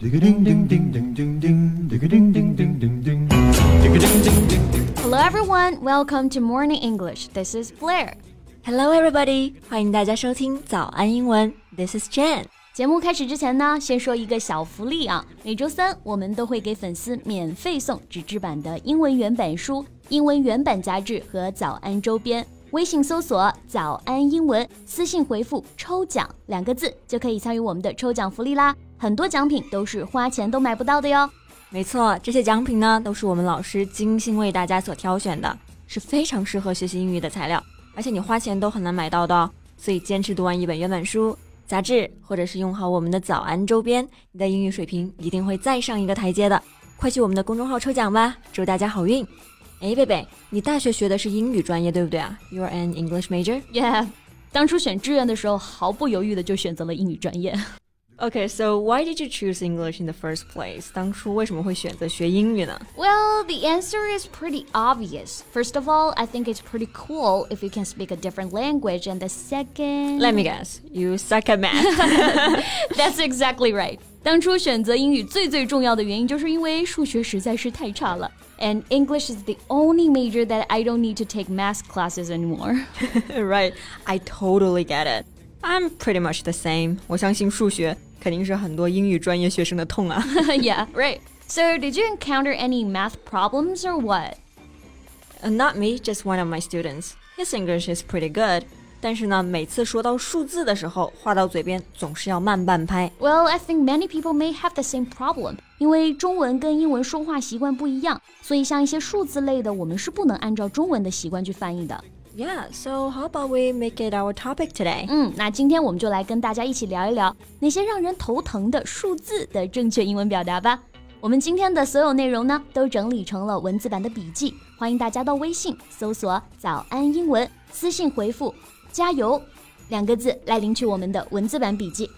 Hello everyone, welcome to Morning English. This is Blair. Hello everybody，欢迎大家收听早安英文。This is Jen。节目开始之前呢，先说一个小福利啊。每周三我们都会给粉丝免费送纸质版的英文原版书、英文原版杂志和早安周边。 微信搜索“早安英文”，私信回复“抽奖”两个字，就可以参与我们的抽奖福利啦。很多奖品都是花钱都买不到的哟。没错，这些奖品呢，都是我们老师精心为大家所挑选的，是非常适合学习英语的材料，而且你花钱都很难买到的哦。所以坚持读完一本原版书、杂志，或者是用好我们的早安周边，你的英语水平一定会再上一个台阶的。快去我们的公众号抽奖吧，祝大家好运！哎，贝贝，你大学学的是英语专业对不对啊？You're an English major? Yeah，当初选志愿的时候毫不犹豫的就选择了英语专业。Okay, so why did you choose English in the first place? 当初为什么会选择学英语呢? Well, the answer is pretty obvious. First of all, I think it's pretty cool if you can speak a different language. And the second. Let me guess, you suck at math. That's exactly right. 当初选择英语最最重要的原因，就是因为数学实在是太差了。 And English is the only major that I don't need to take math classes anymore. right, I totally get it. I'm pretty much the same. 我相信数学肯定是很多英语专业学生的痛啊。yeah, right. So, did you encounter any math problems or what? Uh, not me, just one of my students. His English is pretty good. 但是呢，每次说到数字的时候，话到嘴边总是要慢半拍。Well, I think many people may have the same problem. 因为中文跟英文说话习惯不一样，所以像一些数字类的，我们是不能按照中文的习惯去翻译的。Yeah, so how about we make it our topic today? 嗯，那今天我们就来跟大家一起聊一聊那些让人头疼的数字的正确英文表达吧。我们今天的所有内容呢，都整理成了文字版的笔记，欢迎大家到微信搜索“早安英文”，私信回复“加油”两个字来领取我们的文字版笔记。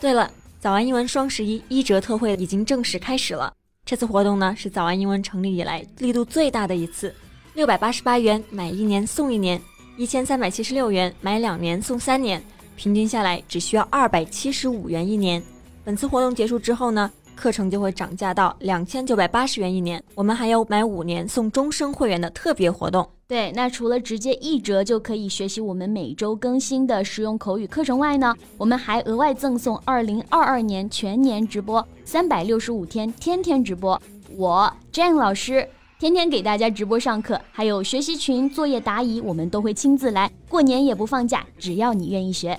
对了，早安英文双十一一折特惠已经正式开始了。这次活动呢，是早安英文成立以来力度最大的一次。六百八十八元买一年送一年，一千三百七十六元买两年送三年，平均下来只需要二百七十五元一年。本次活动结束之后呢，课程就会涨价到两千九百八十元一年。我们还有买五年送终身会员的特别活动。对，那除了直接一折就可以学习我们每周更新的实用口语课程外呢，我们还额外赠送二零二二年全年直播，三百六十五天天天直播。我 Jane 老师。天天给大家直播上课，还有学习群、作业答疑，我们都会亲自来。过年也不放假，只要你愿意学。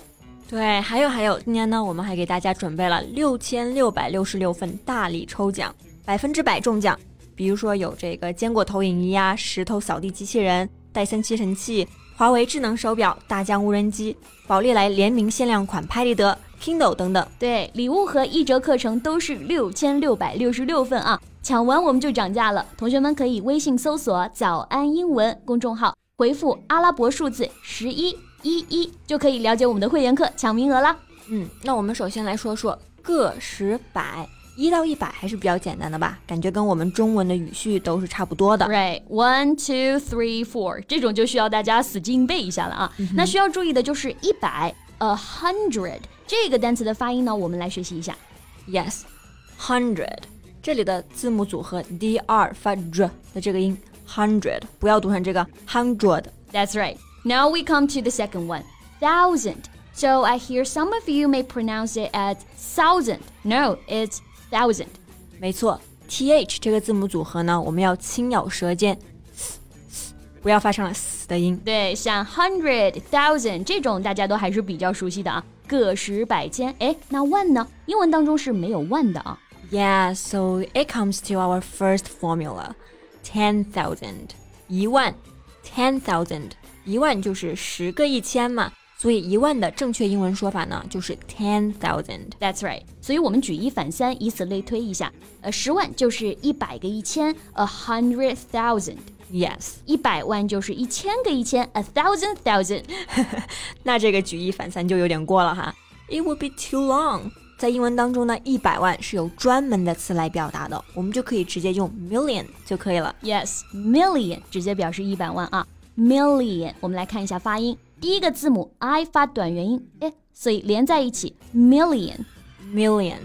对，还有还有，今年呢，我们还给大家准备了六千六百六十六份大礼抽奖，百分之百中奖。比如说有这个坚果投影仪呀、石头扫地机器人、戴森吸尘器、华为智能手表、大疆无人机、宝丽来联名限量款拍立得、Kindle 等等。对，礼物和一折课程都是六千六百六十六份啊。抢完我们就涨价了，同学们可以微信搜索“早安英文”公众号，回复阿拉伯数字十一一一，就可以了解我们的会员课抢名额啦。嗯，那我们首先来说说个十百，一到一百还是比较简单的吧？感觉跟我们中文的语序都是差不多的。Right, one, two, three, four，这种就需要大家死记硬背一下了啊。那需要注意的就是一百，a hundred 这个单词的发音呢，我们来学习一下。Yes, hundred。这里的字母组合 d r 发 r 的这个音 hundred，不要读成这个 hundred。That's right. Now we come to the second one, thousand. So I hear some of you may pronounce it as thousand. No, it's thousand. 没错，th 这个字母组合呢，我们要轻咬舌尖，不要发成了 s 的音。对，像 hundred, thousand 这种大家都还是比较熟悉的啊，个十百千。哎，那万呢？英文当中是没有万的啊。Yeah, so it comes to our first formula, ten thousand，一万，ten thousand，一万就是十个一千嘛，所以一万的正确英文说法呢就是 ten thousand。That's right。所以我们举一反三，以此类推一下，呃，十万就是一百个一千，a hundred thousand。Yes，一百万就是一千个一千，a thousand thousand。那这个举一反三就有点过了哈。It would be too long。在英文当中呢，一百万是有专门的词来表达的，我们就可以直接用 million 就可以了。Yes，million 直接表示一百万啊，million。我们来看一下发音，第一个字母 i 发短元音，哎，所以连在一起，million，million。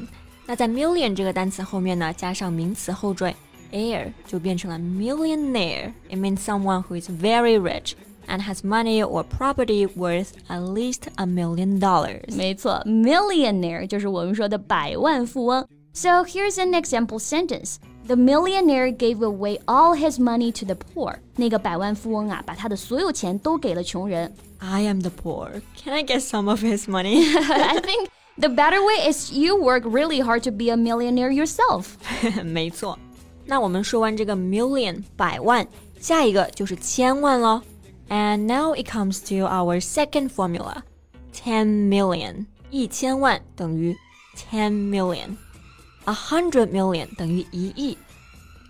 那在 million 这个单词后面呢，加上名词后缀 air，就变成了 millionaire。It means someone who is very rich and has money or property worth at least a million dollars. 没错，millionaire 就是我们说的百万富翁。So here's an example sentence. The millionaire gave away all his money to the poor. 那个百万富翁啊，把他的所有钱都给了穷人。 I am the poor. Can I get some of his money? I think the better way is you work really hard to be a millionaire yourself. 没错。那我们说完这个 million 百万，下一个就是千万喽。And now it comes to our second formula. Ten million 一千万等于 ten million. A hundred million 等于一亿。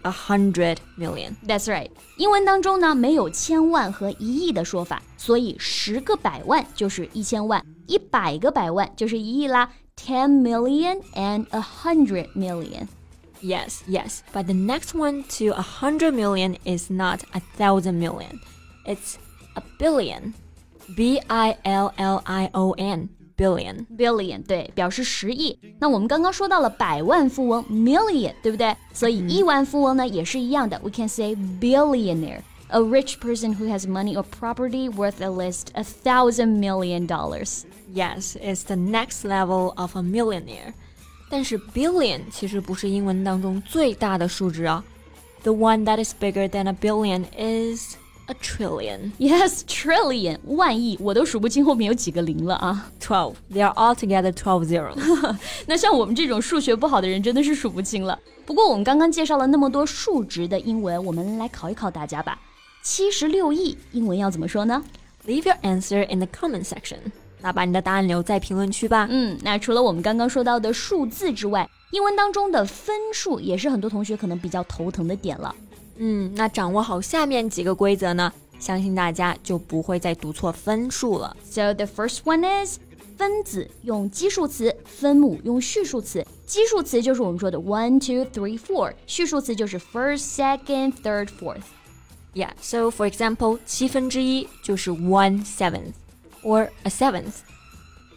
A hundred million. That's right. 英文当中呢，没有千万和一亿的说法，所以十个百万就是一千万，一百个百万就是一亿啦。Ten million and a hundred million. Yes, yes. But the next one to a hundred million is not a thousand million. It's a billion. B I L L I O N. Billion. billion 对，表示十亿。那我们刚刚说到了百万富翁 million，对不对？所以亿万富翁呢也是一样的。We can say billionaire, a rich person who has money or property worth at least a thousand million dollars. Yes, it's the next level of a millionaire. 但是 billion 其实不是英文当中最大的数值啊。The one that is bigger than a billion is a trillion. Yes, trillion 万亿，我都数不清后面有几个零了啊。Twelve. They are all together twelve zeros. 那像我们这种数学不好的人，真的是数不清了。不过我们刚刚介绍了那么多数值的英文，我们来考一考大家吧。七十六亿英文要怎么说呢？Leave your answer in the comment section. 那把你的答案留在评论区吧。嗯，那除了我们刚刚说到的数字之外，英文当中的分数也是很多同学可能比较头疼的点了。嗯，那掌握好下面几个规则呢，相信大家就不会再读错分数了。So the first one is 分子用基数词，分母用序数词。基数词就是我们说的 one, two, three, four，序数词就是 first, second, third, fourth。Yeah, so for example，七分之一就是 one seventh or a seventh。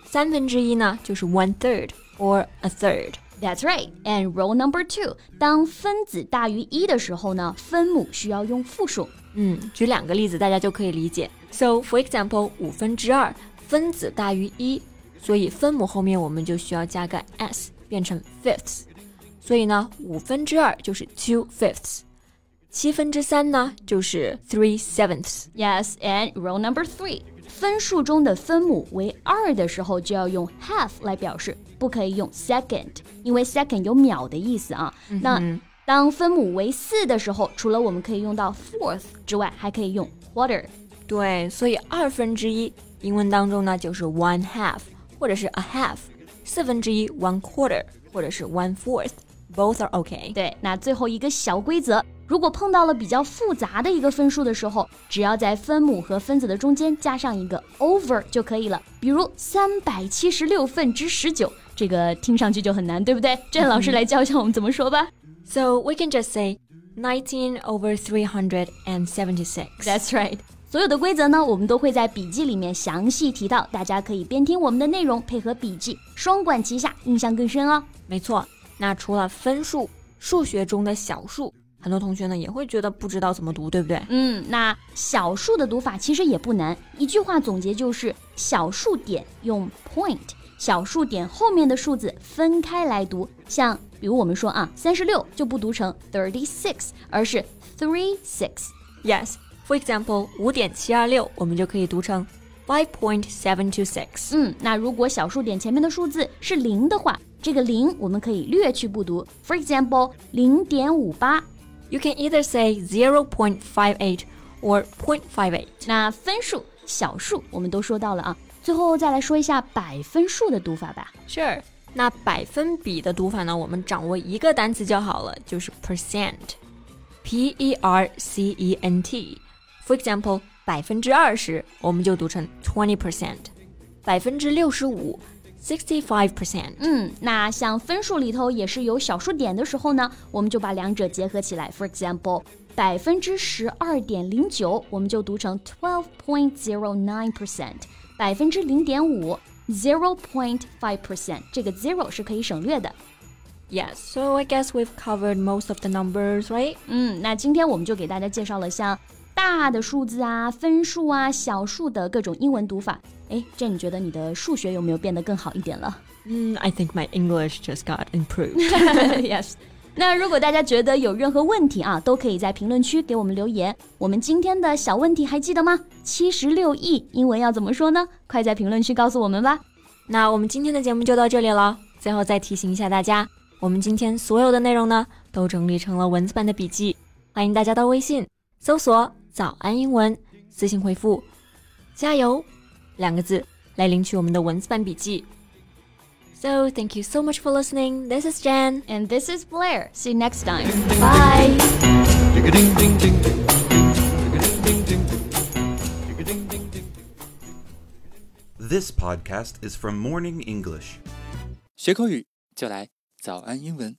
三分之一呢就是 one third or a third。That's right. And rule number two，当分子大于一的时候呢，分母需要用复数。嗯，举两个例子大家就可以理解。So for example，五分之二分子大于一，所以分母后面我们就需要加个 s，变成 fifths。所以呢，五分之二就是 two fifths。七分之三呢就是 three sevenths。 Yes, and rule number three， 分数中的分母为二的时候就要用 half 来表示，不可以用 second，因为 second 有秒的意思啊。那当分母为四的时候，除了我们可以用到 fourth 之外，还可以用 quarter。对，所以二分之一英文当中呢就是 one half 或者是 a half，四分之一 one quarter 或者是 one fourth，both are okay。对，那最后一个小规则，如果碰到了比较复杂的一个分数的时候，只要在分母和分子的中间加上一个 over 就可以了。比如三百七十六分之十九，这个听上去就很难，对不对？郑老师来教一下我们怎么说吧。So we can just say nineteen over three hundred and seventy-six. That's right。所有的规则呢，我们都会在笔记里面详细提到，大家可以边听我们的内容，配合笔记，双管齐下，印象更深哦。没错。那除了分数，数学中的小数，很多同学呢也会觉得不知道怎么读，对不对？嗯，那小数的读法其实也不难，一句话总结就是小数点用 point，小数点后面的数字分开来读。像比如我们说啊，三十六就不读成 thirty six，而是 three six。Yes. For example，五点七二六，我们就可以读成 five point seven two six。嗯，那如果小数点前面的数字是零的话，这个零我们可以略去不读。For example，零点五八。You can either say zero point five eight or point five eight. 那分数、小数我们都说到了啊，最后再来说一下百分数的读法吧。 Sure. 那百分比的读法呢？我们掌握一个单词就好了，就是 percent，p e r c e n t。For example，百分之二十，我们就读成 twenty percent。百分之六十五 ，sixty five percent。嗯，那像分数里头也是有小数点的时候呢，我们就把两者结合起来。For example，百分之十二点零九，我们就读成 twelve point zero nine percent。百分之零点五，zero point five percent。这个 zero 是可以省略的。Yes, so I guess we've covered most of the numbers, right? 嗯，那今天我们就给大家介绍了像大的数字啊、分数啊、小数的各种英文读法。哎，这你觉得你的数学有没有变得更好一点了？Mm, I think my English just got improved. yes. 那如果大家觉得有任何问题啊，都可以在评论区给我们留言。我们今天的小问题还记得吗？七十六亿英文要怎么说呢？快在评论区告诉我们吧。那我们今天的节目就到这里了。最后再提醒一下大家，我们今天所有的内容呢，都整理成了文字版的笔记，欢迎大家到微信搜索“早安英文”，私信回复“加油”两个字来领取我们的文字版笔记。So thank you so much for listening. This is Jen. And this is Blair. See you next time. Bye. This podcast is from Morning English. 学口语就来早安英文。